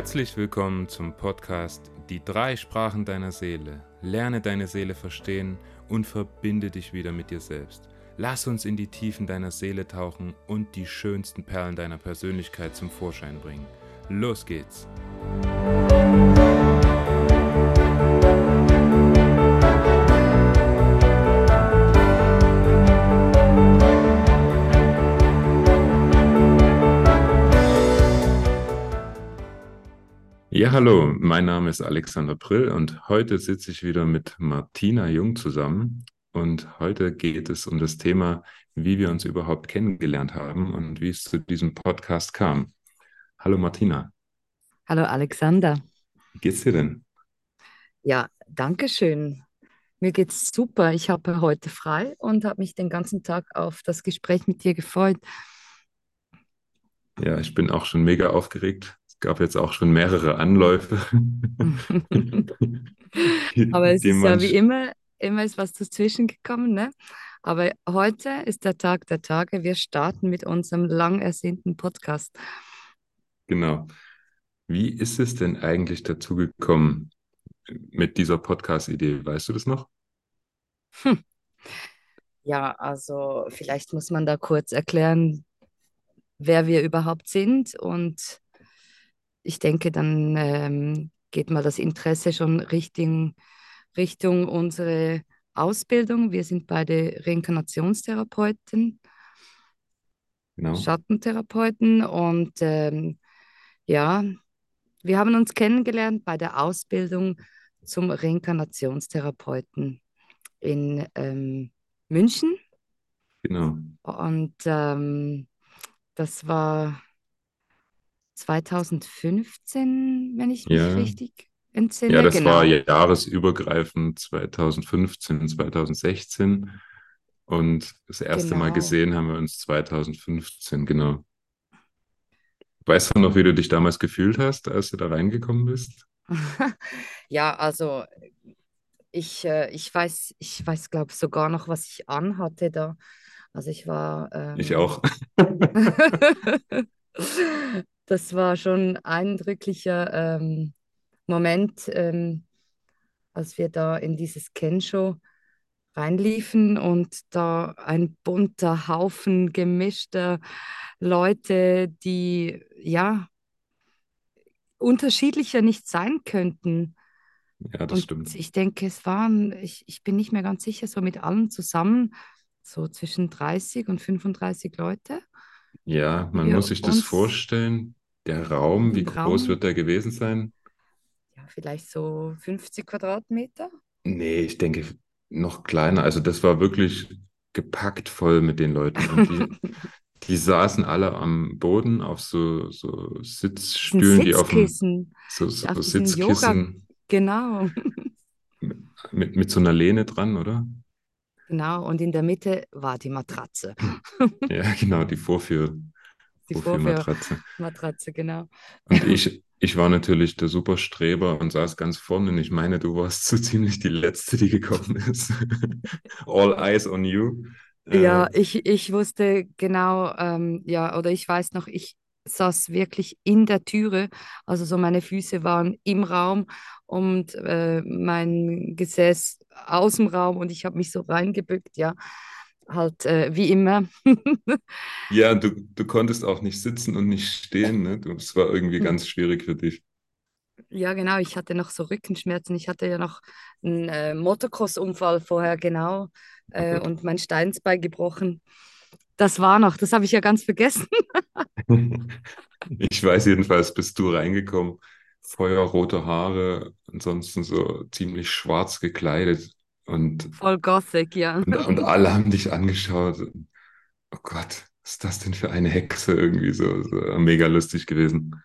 Herzlich willkommen zum Podcast Die drei Sprachen deiner Seele. Lerne deine Seele verstehen und verbinde dich wieder mit dir selbst. Lass uns in die Tiefen deiner Seele tauchen und die schönsten Perlen deiner Persönlichkeit zum Vorschein bringen. Los geht's! Ja, hallo, mein Name ist Alexander Brill und heute sitze ich wieder mit Martina Jung zusammen und heute geht es um das Thema, wie wir uns überhaupt kennengelernt haben und wie es zu diesem Podcast kam. Hallo Martina. Hallo Alexander. Wie geht's dir denn? Ja, danke schön. Mir geht's super. Ich habe heute frei und habe mich den ganzen Tag auf das Gespräch mit dir gefreut. Ja, ich bin auch schon mega aufgeregt gab jetzt auch schon mehrere Anläufe. Aber es ist ja wie immer, immer ist was dazwischen gekommen, ne? Aber heute ist der Tag der Tage. Wir starten mit unserem lang ersehnten Podcast. Genau. Wie ist es denn eigentlich dazu gekommen mit dieser Podcast-Idee? Weißt du das noch? Hm. Ja, also vielleicht muss man da kurz erklären, wer wir überhaupt sind und ich denke, dann ähm, geht mal das Interesse schon Richtung, Richtung unsere Ausbildung. Wir sind beide Reinkarnationstherapeuten, genau. Schattentherapeuten und ähm, ja, wir haben uns kennengelernt bei der Ausbildung zum Reinkarnationstherapeuten in ähm, München. Genau. Und ähm, das war 2015, wenn ich mich ja. richtig entsinne. Ja, das genau. war jahresübergreifend 2015, 2016. Und das erste genau. Mal gesehen haben wir uns 2015, genau. Weißt du noch, wie du dich damals gefühlt hast, als du da reingekommen bist? ja, also ich, äh, ich weiß, ich weiß, glaube sogar noch, was ich anhatte da. Also ich war. Ähm, ich auch. das war schon ein eindrücklicher ähm, Moment, ähm, als wir da in dieses Kenshow reinliefen und da ein bunter Haufen gemischter Leute, die ja unterschiedlicher nicht sein könnten. Ja, das und stimmt. Ich denke, es waren, ich, ich bin nicht mehr ganz sicher, so mit allen zusammen, so zwischen 30 und 35 Leute. Ja, man muss sich das vorstellen. Der Raum, wie groß Raum, wird der gewesen sein? Ja, vielleicht so 50 Quadratmeter. Nee, ich denke noch kleiner. Also das war wirklich gepackt voll mit den Leuten. Die, die saßen alle am Boden auf so, so Sitzstühlen, die auf dem, so, so, auf Sitzkissen. Yoga. Genau. Mit, mit so einer Lehne dran, oder? Genau, und in der Mitte war die Matratze. ja, genau, die Vorführ, die Vorführmatratze. Matratze, genau. Und ich, ich war natürlich der Superstreber und saß ganz vorne. Und ich meine, du warst so ziemlich die Letzte, die gekommen ist. All eyes on you. Ja, äh, ich, ich wusste genau, ähm, ja, oder ich weiß noch, ich saß wirklich in der Türe. Also so meine Füße waren im Raum und äh, mein Gesäß aus dem Raum und ich habe mich so reingebückt, ja halt äh, wie immer. ja, du, du konntest auch nicht sitzen und nicht stehen. Ne? Das war irgendwie hm. ganz schwierig für dich. Ja, genau. Ich hatte noch so Rückenschmerzen. Ich hatte ja noch einen äh, Motocross-Unfall vorher, genau. Äh, oh und mein Steinsbein gebrochen. Das war noch, das habe ich ja ganz vergessen. ich weiß jedenfalls, bist du reingekommen, feuerrote Haare, ansonsten so ziemlich schwarz gekleidet. Und, Voll Gothic, ja. Und, und, alle haben dich angeschaut. Oh Gott, was ist das denn für eine Hexe irgendwie so, so mega lustig gewesen.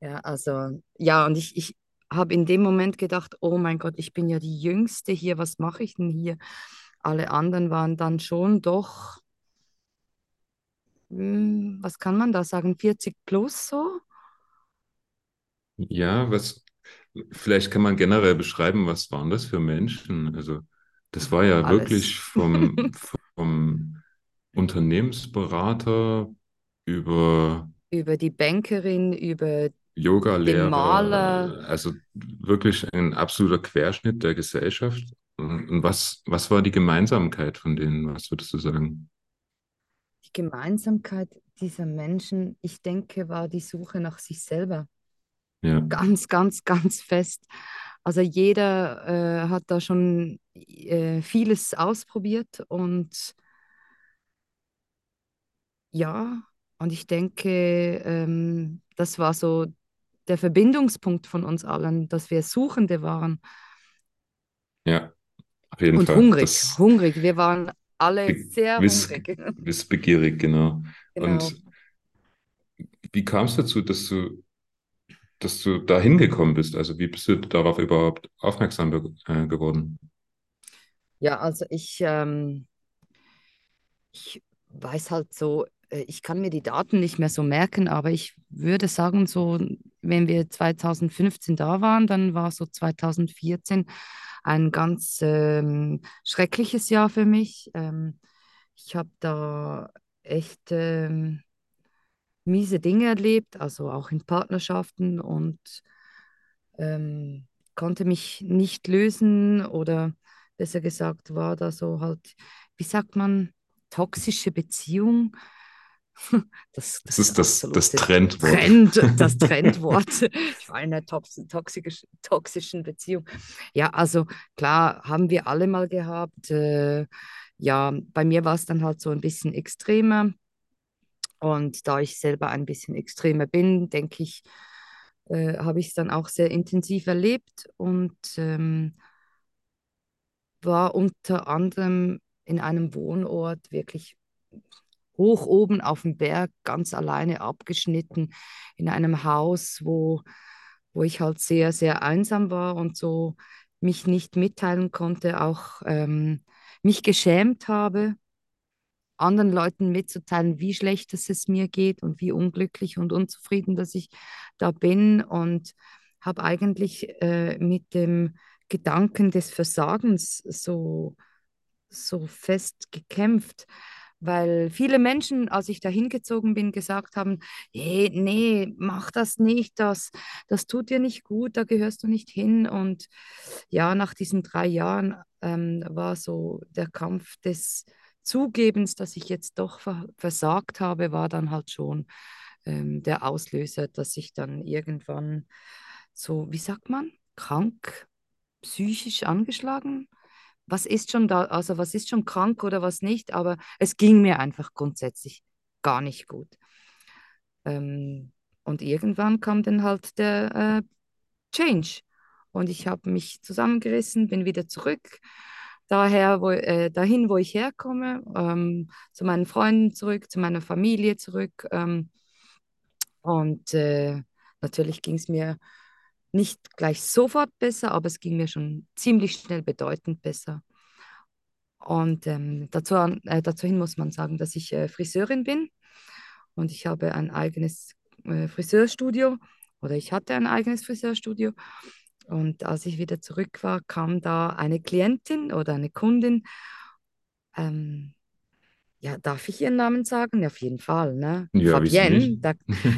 Ja, also, ja, und ich, ich habe in dem Moment gedacht, oh mein Gott, ich bin ja die Jüngste hier, was mache ich denn hier? Alle anderen waren dann schon doch, hm, was kann man da sagen, 40 plus so? Ja, was, Vielleicht kann man generell beschreiben, was waren das für Menschen? Also, das war ja Alles. wirklich vom, vom Unternehmensberater über, über die Bankerin, über dem Maler. Yoga-Lehrer, also wirklich ein absoluter Querschnitt der Gesellschaft. Und was, was war die Gemeinsamkeit von denen? Was würdest du sagen? Die Gemeinsamkeit dieser Menschen, ich denke, war die Suche nach sich selber. Ja, Ganz, ganz, ganz fest. Also jeder äh, hat da schon äh, vieles ausprobiert und ja, und ich denke, ähm, das war so der Verbindungspunkt von uns allen, dass wir Suchende waren ja, auf jeden und Fall. hungrig, Das hungrig. Wir waren alle sehr wiss, hungrig. wissbegierig, genau. Genau. Und wie kam es dazu, dass du, dass du da hingekommen bist? Also wie bist du darauf überhaupt aufmerksam äh, geworden? Ja, also ich, ähm, ich weiß halt so, äh, ich kann mir die Daten nicht mehr so merken, aber ich würde sagen, so, wenn wir 2015 da waren, dann war so 2014 ein ganz ähm, schreckliches Jahr für mich. Ähm, ich habe da echt ähm, miese Dinge erlebt, also auch in Partnerschaften und ähm, konnte mich nicht lösen oder besser gesagt war da so halt, wie sagt man, toxische Beziehung. Das, Das das ist das, das Trendwort. Trend, das Trendwort. Ich war in einer tox toxisch, toxischen Beziehung. Ja, also klar, haben wir alle mal gehabt. Äh, ja, bei mir war es dann halt so ein bisschen extremer. Und da ich selber ein bisschen extremer bin, denke ich, äh, habe ich es dann auch sehr intensiv erlebt und ähm, war unter anderem in einem Wohnort wirklich hoch oben auf dem Berg, ganz alleine abgeschnitten, in einem Haus, wo, wo ich halt sehr, sehr einsam war und so mich nicht mitteilen konnte, auch ähm, mich geschämt habe anderen Leuten mitzuteilen, wie schlecht es, es mir geht und wie unglücklich und unzufrieden, dass ich da bin und habe eigentlich äh, mit dem Gedanken des Versagens so, so fest gekämpft, weil viele Menschen, als ich da hingezogen bin, gesagt haben, hey, nee, mach das nicht, das, das tut dir nicht gut, da gehörst du nicht hin. Und ja, nach diesen drei Jahren ähm, war so der Kampf des Zugebens, dass ich jetzt doch ver versagt habe, war dann halt schon ähm, der Auslöser, dass ich dann irgendwann so, wie sagt man, krank, psychisch angeschlagen. Was ist schon da, also was ist schon krank oder was nicht, aber es ging mir einfach grundsätzlich gar nicht gut. Ähm, und irgendwann kam dann halt der äh, Change. Und ich habe mich zusammengerissen, bin wieder zurück, daher, wo, äh, dahin, wo ich herkomme, ähm, zu meinen Freunden zurück, zu meiner Familie zurück. Ähm, und äh, natürlich ging es mir nicht gleich sofort besser, aber es ging mir schon ziemlich schnell bedeutend besser. Und ähm, dazu, äh, dazu hin muss man sagen, dass ich äh, Friseurin bin und ich habe ein eigenes äh, Friseurstudio oder ich hatte ein eigenes Friseurstudio. Und als ich wieder zurück war, kam da eine Klientin oder eine Kundin. Ähm, ja, darf ich ihren Namen sagen? Ja, auf jeden Fall, ne? Ja? Fabienne, da,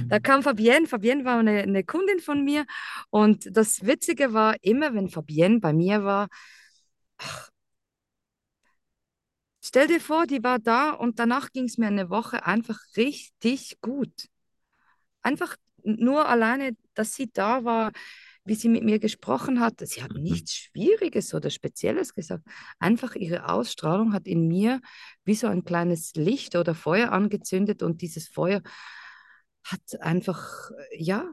da kam Fabienne. Fabienne war eine, eine Kundin von mir. Und das Witzige war, immer wenn Fabienne bei mir war, stell dir vor, die war da und danach ging es mir eine Woche einfach richtig gut. Einfach nur alleine, dass sie da war, wie sie mit mir gesprochen hat. Sie hat Mhm. nichts Schwieriges oder Spezielles gesagt. Einfach ihre Ausstrahlung hat in mir wie so ein kleines Licht oder Feuer angezündet und dieses Feuer hat einfach, äh, ja,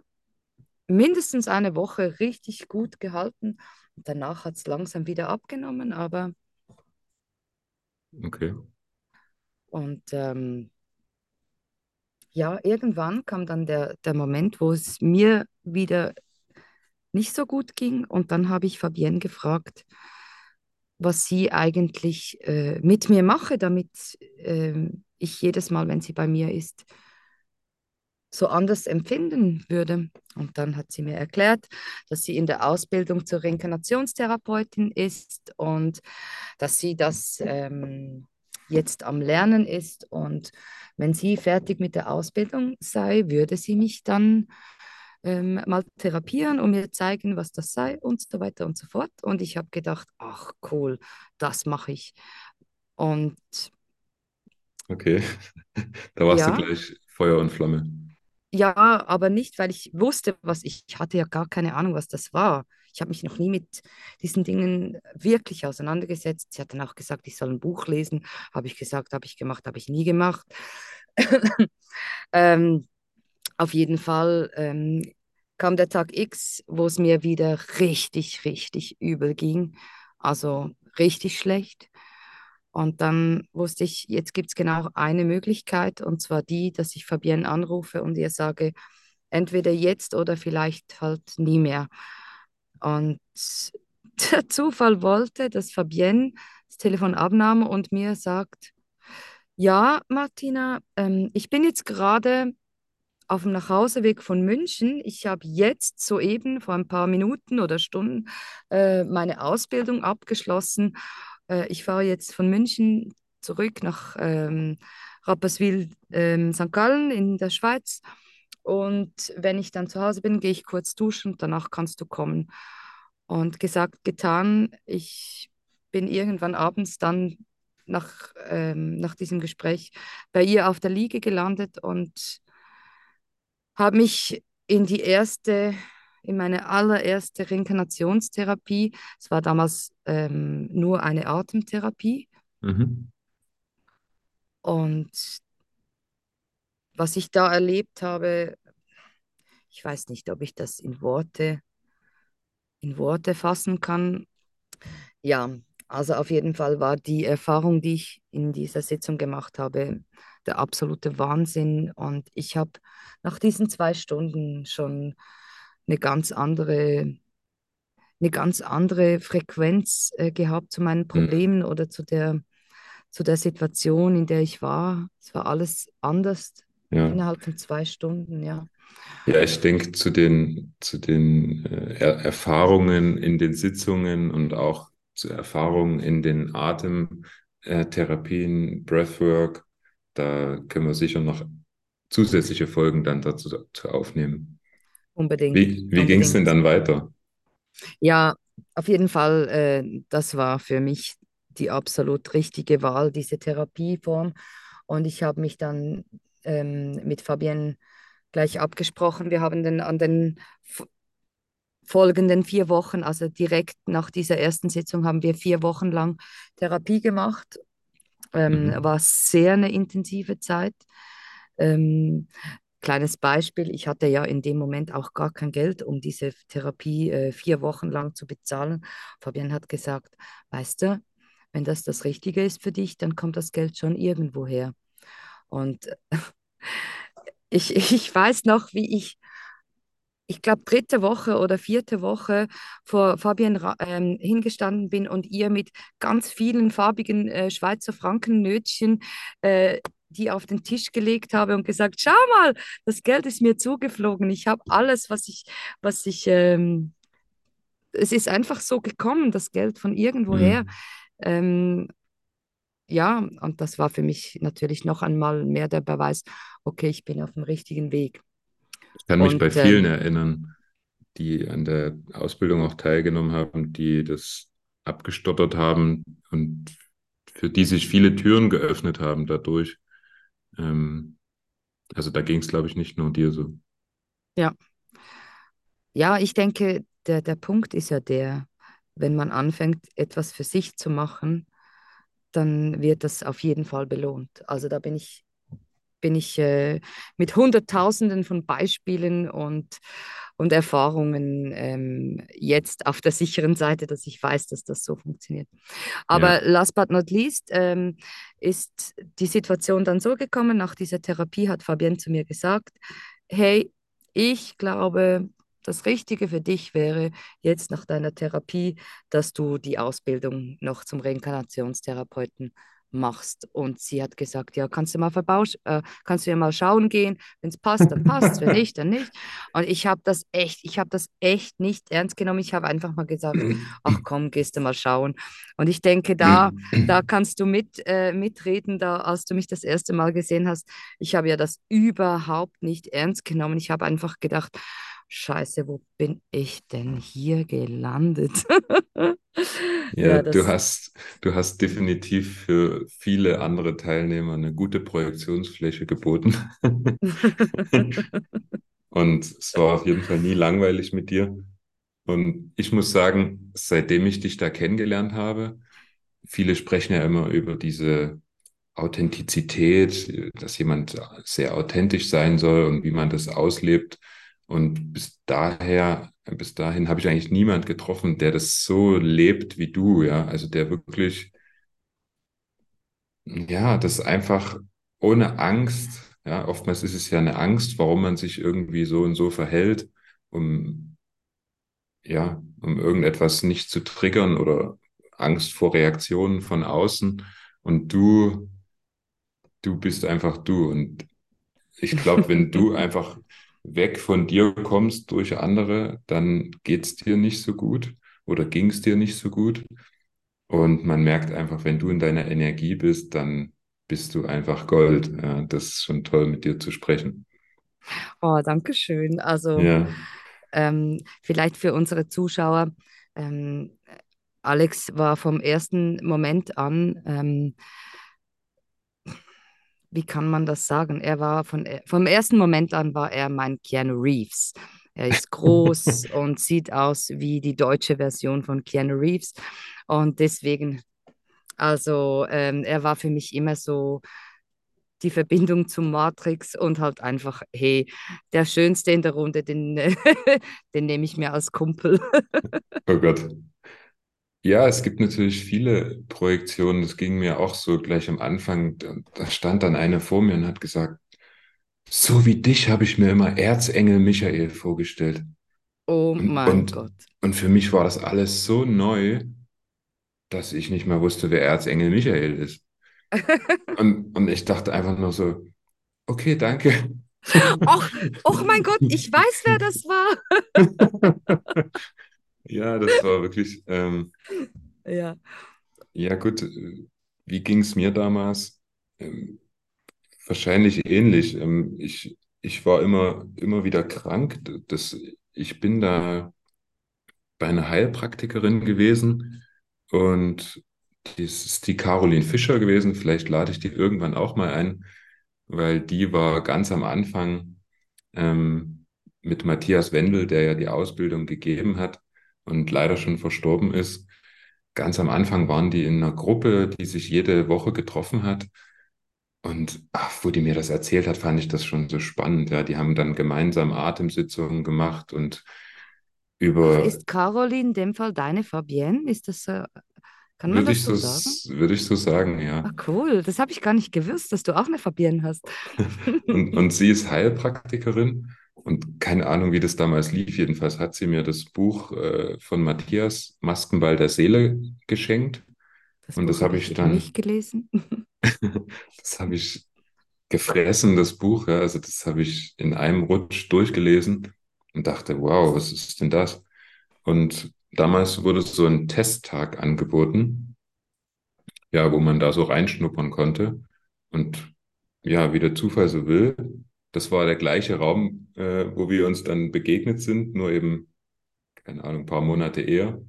mindestens eine Woche richtig gut gehalten. Und danach hat es langsam wieder abgenommen, aber Okay. und ähm, ja, irgendwann kam dann der, der Moment, wo es mir wieder nicht so gut ging. Und dann habe ich Fabienne gefragt, was sie eigentlich äh, mit mir mache, damit ähm, ich jedes Mal, wenn sie bei mir ist, so anders empfinden würde. Und dann hat sie mir erklärt, dass sie in der Ausbildung zur Reinkarnationstherapeutin ist und dass sie das ähm, jetzt am Lernen ist. Und wenn sie fertig mit der Ausbildung sei, würde sie mich dann ähm, mal therapieren und mir zeigen, was das sei und so weiter und so fort. Und ich habe gedacht, ach cool, das mache ich. Und Okay, da warst du ja, gleich Feuer und Flamme. ja, aber nicht, weil ich wusste, was ich, ich hatte ja gar keine Ahnung, was das war. Ich habe mich noch nie mit diesen Dingen wirklich auseinandergesetzt. Sie hat dann auch gesagt, ich soll ein Buch lesen. Habe ich gesagt, habe ich gemacht, habe ich nie gemacht. ähm, auf jeden Fall ähm, kam der Tag X, wo es mir wieder richtig, richtig übel ging. Also richtig schlecht. Und dann wusste ich, jetzt gibt es genau eine Möglichkeit, und zwar die, dass ich Fabienne anrufe und ihr sage, entweder jetzt oder vielleicht halt nie mehr. Und der Zufall wollte, dass Fabienne das Telefon abnahm und mir sagt, ja, Martina, ähm, ich bin jetzt gerade auf dem Nachhauseweg von München. Ich habe jetzt soeben vor ein paar Minuten oder Stunden äh, meine Ausbildung abgeschlossen. Äh, ich fahre jetzt von München zurück nach ähm, Rapperswil, ähm, St. Gallen in der Schweiz. Und wenn ich dann zu Hause bin, gehe ich kurz duschen und danach kannst du kommen. Und gesagt, getan, ich bin irgendwann abends dann nach, ähm, nach diesem Gespräch bei ihr auf der Liege gelandet und habe mich in die erste, in meine allererste Reinkarnationstherapie, es war damals ähm, nur eine Atemtherapie Mhm. und was ich da erlebt habe, ich weiß nicht, ob ich das in Worte, in Worte fassen kann. Ja, also auf jeden Fall war die Erfahrung, die ich in dieser Sitzung gemacht habe, der absolute Wahnsinn. Und ich habe nach diesen zwei Stunden schon eine ganz andere, eine ganz andere Frequenz äh, gehabt zu meinen Mhm. Problemen oder zu der, zu der Situation, in der ich war. Es war alles anders Ja. innerhalb von zwei Stunden, ja. Ja, ich denke zu den, zu den äh, er Erfahrungen in den Sitzungen und auch zu Erfahrungen in den Atemtherapien, Breathwork, da können wir sicher noch zusätzliche Folgen dann dazu, dazu aufnehmen. Unbedingt, Wie, wie ging es denn dann weiter? Ja, auf jeden Fall, äh, das war für mich die absolut richtige Wahl, diese Therapieform. Und ich habe mich dann ähm, mit Fabienne gleich abgesprochen. Wir haben dann an den folgenden vier Wochen, also direkt nach dieser ersten Sitzung, haben wir vier Wochen lang Therapie gemacht. Ähm, Mhm. war sehr eine intensive Zeit. Ähm, kleines Beispiel, ich hatte ja in dem Moment auch gar kein Geld, um diese Therapie äh, vier Wochen lang zu bezahlen. Fabian hat gesagt, weißt du, wenn das das Richtige ist für dich, dann kommt das Geld schon irgendwo her. Und ich, ich weiß noch, wie ich ich glaube, dritte Woche oder vierte Woche vor Fabian ähm, hingestanden bin und ihr mit ganz vielen farbigen äh, Schweizer Frankennötchen äh, die auf den Tisch gelegt habe und gesagt, schau mal, das Geld ist mir zugeflogen. Ich habe alles, was ich, was ich, ähm, es ist einfach so gekommen, das Geld von irgendwoher. Mhm. Ähm, ja, und das war für mich natürlich noch einmal mehr der Beweis, okay, ich bin auf dem richtigen Weg. Ich kann mich bei Und vielen ähm, erinnern, die an der Ausbildung auch teilgenommen haben, die das abgestottert haben und für die sich viele Türen geöffnet haben dadurch. Ähm, also da ging es, glaube ich, nicht nur dir so. ja. Ja, ich denke, der, der Punkt ist ja der, wenn man anfängt, etwas für sich zu machen, dann wird das auf jeden Fall belohnt. Also da bin ich, bin ich äh, mit Hunderttausenden von Beispielen und, und Erfahrungen ähm, jetzt auf der sicheren Seite, dass ich weiß, dass das so funktioniert. Ja. Aber last but not least ähm, ist die Situation dann so gekommen, nach dieser Therapie hat Fabienne zu mir gesagt, hey, ich glaube, das Richtige für dich wäre jetzt nach deiner Therapie, dass du die Ausbildung noch zum Reinkarnationstherapeuten machst. Und sie hat gesagt, ja, kannst du mal verbausch äh, kannst du ja mal schauen gehen, wenn es passt, dann passt, wenn nicht, dann nicht. Und ich habe das echt, ich habe das echt nicht ernst genommen. Ich habe einfach mal gesagt, ach komm, gehst du mal schauen. Und ich denke, da, da kannst du mit, äh, mitreden, da, als du mich das erste Mal gesehen hast. Ich habe ja das überhaupt nicht ernst genommen. Ich habe einfach gedacht, Scheiße, wo bin ich denn hier gelandet? Ja, Ja, du hast, du hast definitiv für viele andere Teilnehmer eine gute Projektionsfläche geboten. Und es war auf jeden Fall nie langweilig mit dir. Und ich muss sagen, seitdem ich dich da kennengelernt habe, viele sprechen ja immer über diese Authentizität, dass jemand sehr authentisch sein soll und wie man das auslebt. Und bis daher, bis dahin habe ich eigentlich niemand getroffen, der das so lebt wie du, ja. Also der wirklich, ja, das einfach ohne Angst, ja, oftmals ist es ja eine Angst, warum man sich irgendwie so und so verhält, um, ja, um irgendetwas nicht zu triggern oder Angst vor Reaktionen von außen. Und du, du bist einfach du. Und ich glaube, wenn du einfach weg von dir kommst durch andere, dann geht's dir nicht so gut oder ging's dir nicht so gut. Und man merkt einfach, wenn du in deiner Energie bist, dann bist du einfach Gold. Ja, das ist schon toll, mit dir zu sprechen. Oh, danke schön. Also Ja, ähm, vielleicht für unsere Zuschauer. Ähm, Alex war vom ersten Moment an ähm, wie kann man das sagen? Er war von, äh, vom ersten Moment an war er mein Keanu Reeves. Er ist groß und sieht aus wie die deutsche Version von Keanu Reeves. Und deswegen, also ähm, er war für mich immer so die Verbindung zum Matrix und halt einfach, hey, der Schönste in der Runde, den, den nehme ich mir als Kumpel. oh Gott. Ja, es gibt natürlich viele Projektionen. Das ging mir auch so gleich am Anfang. Da, stand dann eine vor mir und hat gesagt, so wie dich habe ich mir immer Erzengel Michael vorgestellt. Oh mein und, Gott. und für mich war das alles so neu, dass ich nicht mehr wusste, wer Erzengel Michael ist. Und, und ich dachte einfach nur so, okay, danke. Och, och mein Gott, ich weiß, wer das war. Ja, das war wirklich, ähm, Ja. ja gut, äh, wie ging es mir damals? Ähm, wahrscheinlich ähnlich. Ähm, ich, ich war immer, immer wieder krank. Das, ich bin da bei einer Heilpraktikerin gewesen und das ist die Caroline Fischer gewesen. Vielleicht lade ich die irgendwann auch mal ein, weil die war ganz am Anfang ähm, mit Matthias Wendel, der ja die Ausbildung gegeben hat und leider schon verstorben ist. Ganz am Anfang waren die in einer Gruppe, die sich jede Woche getroffen hat. Und ach, wo die mir das erzählt hat, fand ich das schon so spannend. Ja, die haben dann gemeinsam Atemsitzungen gemacht und Ach, über, ist Caroline in dem Fall deine Fabienne? Ist das, äh, kann man würde das ich so sagen? würde ich so sagen, ja. cool. Das habe ich gar nicht gewusst, dass du auch eine Fabienne hast. Und, und sie ist Heilpraktikerin und keine Ahnung, wie das damals lief. Jedenfalls hat sie mir das Buch äh, von Matthias, Maskenball der Seele, geschenkt. Das Und das habe ich dann, nicht gelesen. das habe ich gefressen, das Buch. Ja. Also das habe ich in einem Rutsch durchgelesen und dachte, wow, was ist denn das? Und damals wurde so ein Testtag angeboten, ja, wo man da so reinschnuppern konnte. Und ja, wie der Zufall so will, das war der gleiche Raum, äh, wo wir uns dann begegnet sind, nur eben, keine Ahnung, ein paar Monate eher,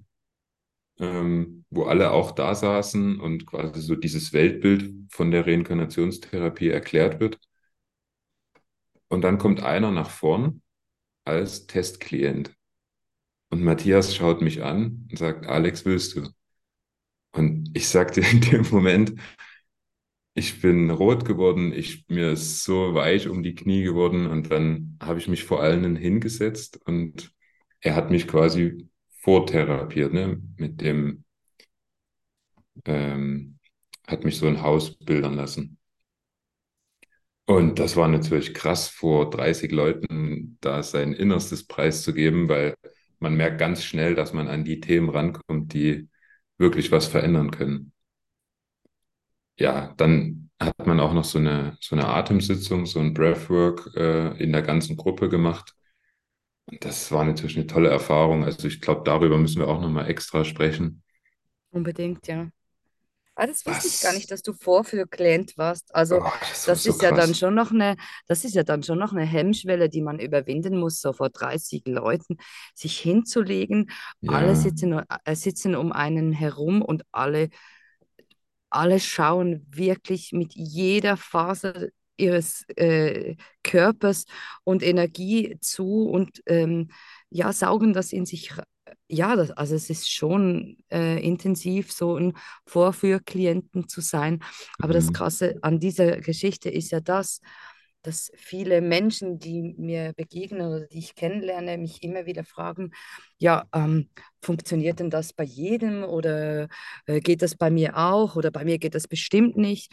ähm, wo alle auch da saßen und quasi so dieses Weltbild von der Reinkarnationstherapie erklärt wird. Und dann kommt einer nach vorn als Testklient. Und Matthias schaut mich an und sagt, Alex, willst du? Und ich sagte in dem Moment, ich bin rot geworden, ich, mir ist so weich um die Knie geworden und dann habe ich mich vor allen hingesetzt und er hat mich quasi vortherapiert, ne, mit dem, ähm, hat mich so ein Haus bildern lassen. Und das war natürlich krass, vor 30 Leuten da sein Innerstes preiszugeben, weil man merkt ganz schnell, dass man an die Themen rankommt, die wirklich was verändern können. Ja, dann hat man auch noch so eine, so eine Atemsitzung, so ein Breathwork äh, in der ganzen Gruppe gemacht. Und das war natürlich eine tolle Erfahrung. Also ich glaube, darüber müssen wir auch nochmal extra sprechen. Unbedingt, ja. Ah, das wusste ich gar nicht, Was? dass du Vorführklient warst. Also Oh, das das so ist ja dann schon noch eine, das ist ja dann schon noch eine Hemmschwelle, die man überwinden muss, so vor 30 Leuten sich hinzulegen. Alle Ja, sitzen, äh, sitzen um einen herum und alle alle schauen wirklich mit jeder Faser ihres äh, Körpers und Energie zu und ähm, ja, saugen das in sich. Ja, das, also es ist schon äh, intensiv, so ein Vorführklienten zu sein. Aber das mhm. Krasse an dieser Geschichte ist ja das, dass viele Menschen, die mir begegnen oder die ich kennenlerne, mich immer wieder fragen, ja, ähm, funktioniert denn das bei jedem oder äh, geht das bei mir auch oder bei mir geht das bestimmt nicht.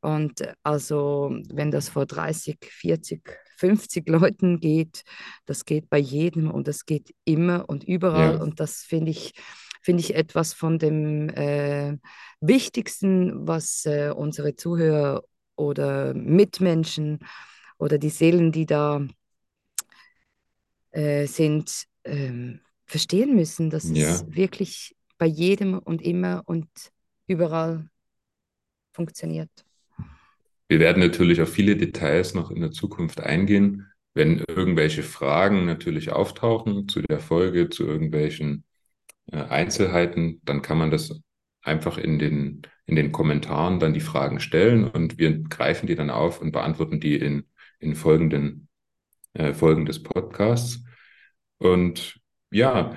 Und äh, also, wenn das vor 30, 40, 50 Leuten geht, das geht bei jedem und das geht immer und überall. Ja, Und das finde ich, finde ich etwas von dem äh, Wichtigsten, was äh, unsere Zuhörer oder Mitmenschen oder die Seelen, die da äh, sind, ähm, verstehen müssen, dass es ja. wirklich bei jedem und immer und überall funktioniert. Wir werden natürlich auf viele Details noch in der Zukunft eingehen, wenn irgendwelche Fragen natürlich auftauchen zu der Folge, zu irgendwelchen äh, Einzelheiten, dann kann man das einfach in den, in den Kommentaren dann die Fragen stellen und wir greifen die dann auf und beantworten die in, in folgenden äh, Folgen des Podcasts. Und ja,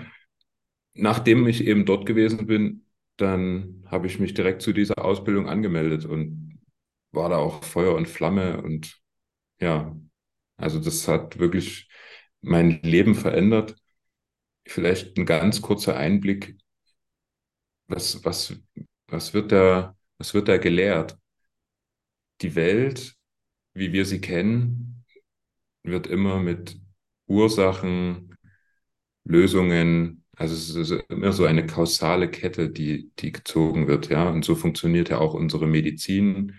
nachdem ich eben dort gewesen bin, dann habe ich mich direkt zu dieser Ausbildung angemeldet und war da auch Feuer und Flamme und ja, also das hat wirklich mein Leben verändert. Vielleicht ein ganz kurzer Einblick, was, was, was wird da, was wird da gelehrt? Die Welt, wie wir sie kennen, wird immer mit Ursachen, Lösungen, also es ist immer so eine kausale Kette, die, die gezogen wird, ja. Und so funktioniert ja auch unsere Medizin.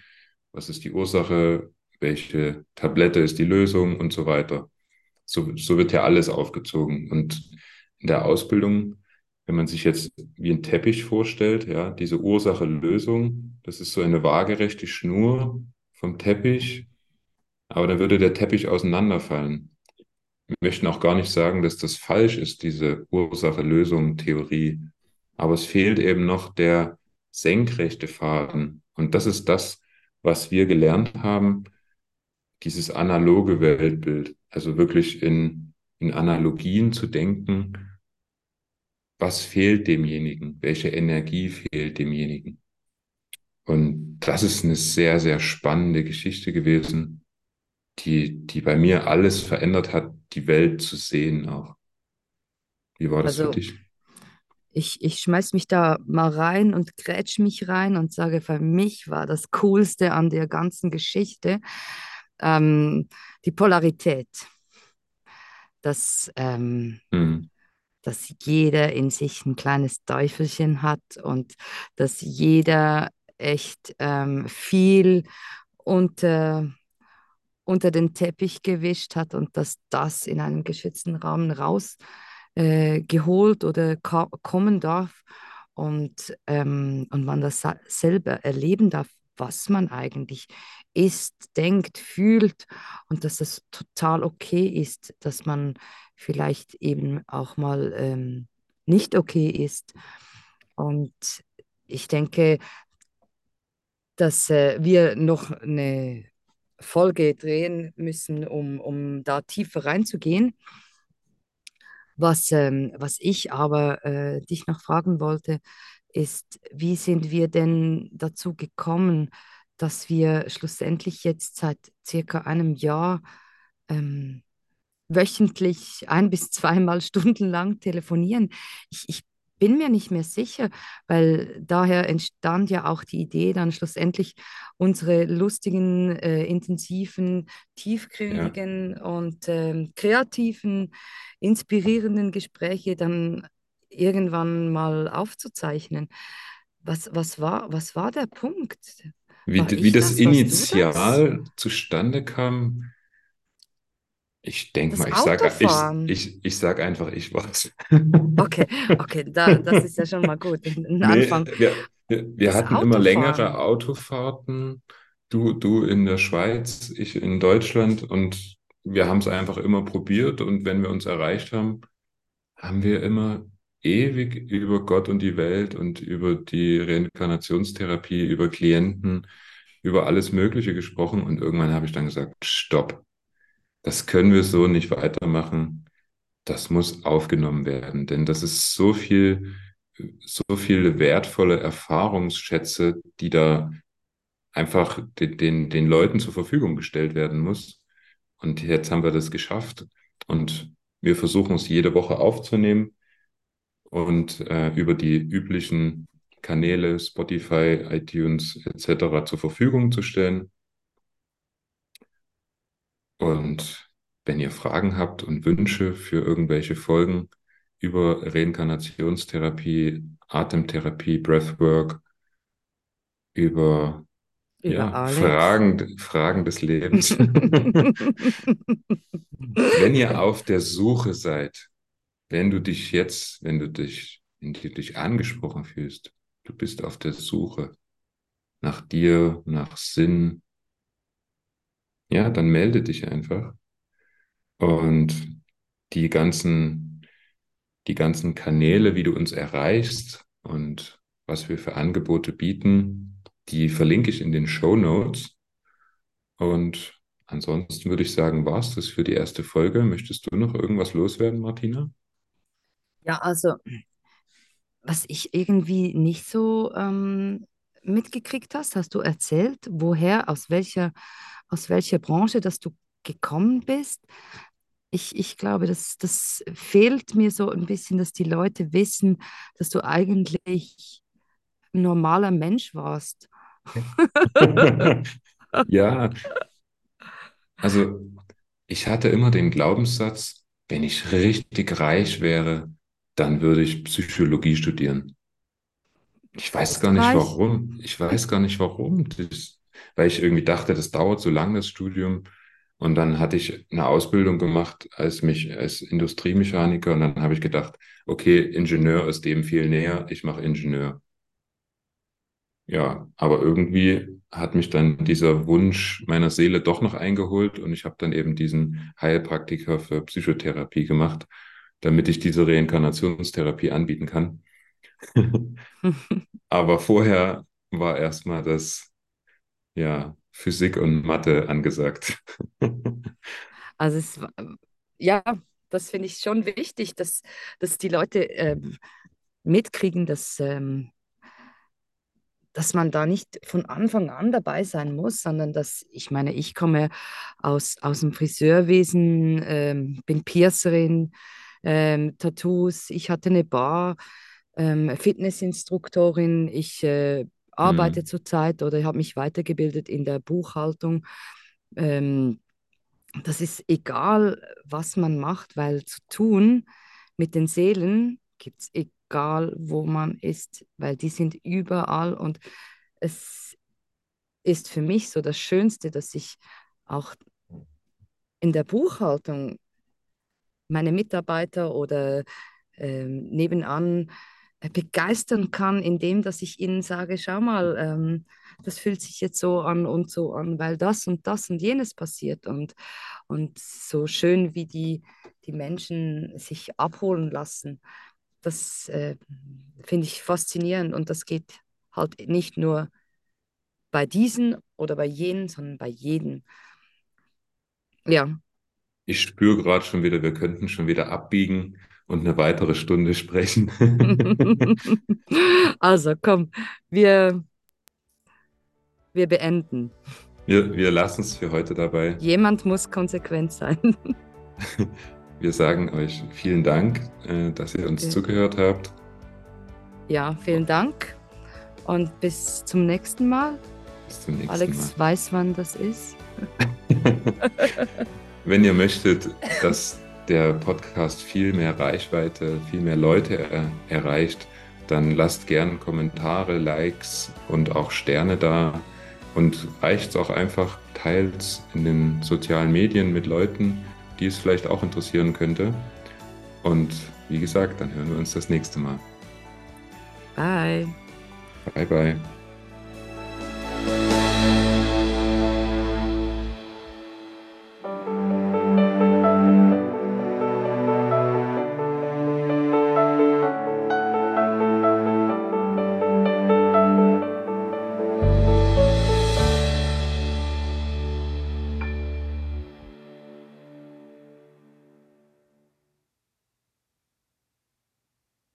Was ist die Ursache? Welche Tablette ist die Lösung und so weiter. So, so wird ja alles aufgezogen. Und in der Ausbildung, wenn man sich jetzt wie ein Teppich vorstellt, ja, diese Ursache-Lösung, das ist so eine waagerechte Schnur vom Teppich, aber dann würde der Teppich auseinanderfallen. Wir möchten auch gar nicht sagen, dass das falsch ist, diese Ursache-Lösung-Theorie. Aber es fehlt eben noch der senkrechte Faden. Und das ist das, was wir gelernt haben, dieses analoge Weltbild. Also wirklich in, in Analogien zu denken, was fehlt demjenigen, welche Energie fehlt demjenigen. Und das ist eine sehr, sehr spannende Geschichte gewesen, die, die bei mir alles verändert hat, die Welt zu sehen auch. Wie war das für Also dich? ich, ich schmeiß mich da mal rein und grätsch mich rein und sage, für mich war das Coolste an der ganzen Geschichte ähm, die Polarität, dass, ähm, Hm. Dass jeder in sich ein kleines Teufelchen hat und dass jeder echt ähm, viel unter unter den Teppich gewischt hat und dass das in einem geschützten Rahmen raus äh, oder kommen darf und, ähm, und man das selber erleben darf, was man eigentlich ist, denkt, fühlt und dass das total okay ist, dass man vielleicht eben auch mal ähm, nicht okay ist. Und ich denke, dass äh, wir noch eine Folge drehen müssen, um, um da tiefer reinzugehen. Was, ähm, was ich aber äh, dich noch fragen wollte, ist, wie sind wir denn dazu gekommen, dass wir schlussendlich jetzt seit circa einem Jahr ähm, wöchentlich ein bis zweimal stundenlang telefonieren. Ich, ich bin mir nicht mehr sicher, weil daher entstand ja auch die Idee, dann schlussendlich unsere lustigen, äh, intensiven, Ja. tiefgründigen und ähm, kreativen, inspirierenden Gespräche dann irgendwann mal aufzuzeichnen. Was, was war, was war der Punkt? Wie, War wie ich das das? Du das? Initial zustande kam, ich denke mal, ich sage ich, Autofahren. ich, ich sag einfach, ich war's. Okay, okay, da, das ist ja schon mal gut, ein Anfang. ja. Wir, wir hatten immer längere Autofahrten. Du, du in der Schweiz, ich in Deutschland und wir haben es einfach immer probiert und wenn wir uns erreicht haben, haben wir immer ewig über Gott und die Welt und über die Reinkarnationstherapie, über Klienten, über alles Mögliche gesprochen und irgendwann habe ich dann gesagt, stopp, das können wir so nicht weitermachen. Das muss aufgenommen werden, denn das ist so viel, so viele wertvolle Erfahrungsschätze, die da einfach den, den, den Leuten zur Verfügung gestellt werden muss. Und jetzt haben wir das geschafft und wir versuchen es jede Woche aufzunehmen und äh, über die üblichen Kanäle, Spotify, iTunes etc. zur Verfügung zu stellen. Und wenn ihr Fragen habt und Wünsche für irgendwelche Folgen über Reinkarnationstherapie, Atemtherapie, Breathwork, über, über ja, Fragen, Fragen des Lebens. wenn ihr auf der Suche seid, wenn du dich jetzt, wenn du dich, wenn du dich angesprochen fühlst, du bist auf der Suche nach dir, nach Sinn, ja, dann melde dich einfach. Und die ganzen, die ganzen Kanäle, wie du uns erreichst und was wir für Angebote bieten, die verlinke ich in den Show Notes. Und ansonsten würde ich sagen, war es das für die erste Folge. Möchtest du noch irgendwas loswerden, Martina? Ja, also was ich irgendwie nicht so ähm, mitgekriegt hast, hast du erzählt, woher, aus welcher, aus welcher Branche, dass du gekommen bist. Ich, ich glaube, das, das fehlt mir so ein bisschen, dass die Leute wissen, dass du eigentlich ein normaler Mensch warst. ja, also ich hatte immer den Glaubenssatz, wenn ich richtig reich wäre, dann würde ich Psychologie studieren. Ich weiß gar nicht warum. Ich weiß gar nicht warum. Das, weil ich irgendwie dachte, das dauert so lange, das Studium. Und dann hatte ich eine Ausbildung gemacht als mich als Industriemechaniker und dann habe ich gedacht, okay, Ingenieur ist dem viel näher, ich mache Ingenieur. Ja, aber irgendwie hat mich dann dieser Wunsch meiner Seele doch noch eingeholt und ich habe dann eben diesen Heilpraktiker für Psychotherapie gemacht damit ich diese Reinkarnationstherapie anbieten kann. Aber vorher war erstmal das, ja, Physik und Mathe angesagt. also es, ja, das finde ich schon wichtig, dass, dass die Leute äh, mitkriegen, dass, ähm, dass man da nicht von Anfang an dabei sein muss, sondern dass, ich meine, ich komme aus, aus dem Friseurwesen, ähm, bin Piercerin, ähm, Tattoos, ich hatte eine Bar, ähm, Fitnessinstruktorin, ich äh, arbeite mhm. zurzeit oder habe mich weitergebildet in der Buchhaltung. Ähm, das ist egal, was man macht, weil zu tun mit den Seelen gibt es egal, wo man ist, weil die sind überall und es ist für mich so das Schönste, dass ich auch in der Buchhaltung meine Mitarbeiter oder ähm, nebenan begeistern kann, indem dass ich ihnen sage, schau mal, ähm, das fühlt sich jetzt so an und so an, weil das und das und jenes passiert. Und, und so schön, wie die, die Menschen sich abholen lassen, das äh, finde ich faszinierend. Und das geht halt nicht nur bei diesen oder bei jenen, sondern bei jedem. Ja, ich spüre gerade schon wieder, wir könnten schon wieder abbiegen und eine weitere Stunde sprechen. also komm, wir, wir beenden. Wir, wir lassen es für heute dabei. Jemand muss konsequent sein. Wir sagen euch vielen Dank, äh, dass ihr uns okay. zugehört habt. Ja, vielen Dank und bis zum nächsten Mal. Bis zum nächsten Alex Mal. weiß, wann das ist. Wenn ihr möchtet, dass der Podcast viel mehr Reichweite, viel mehr Leute er erreicht, dann lasst gern Kommentare, Likes und auch Sterne da. Und reicht es auch einfach, teils in den sozialen Medien mit Leuten, die es vielleicht auch interessieren könnte. Und wie gesagt, dann hören wir uns das nächste Mal. Bye. Bye, bye.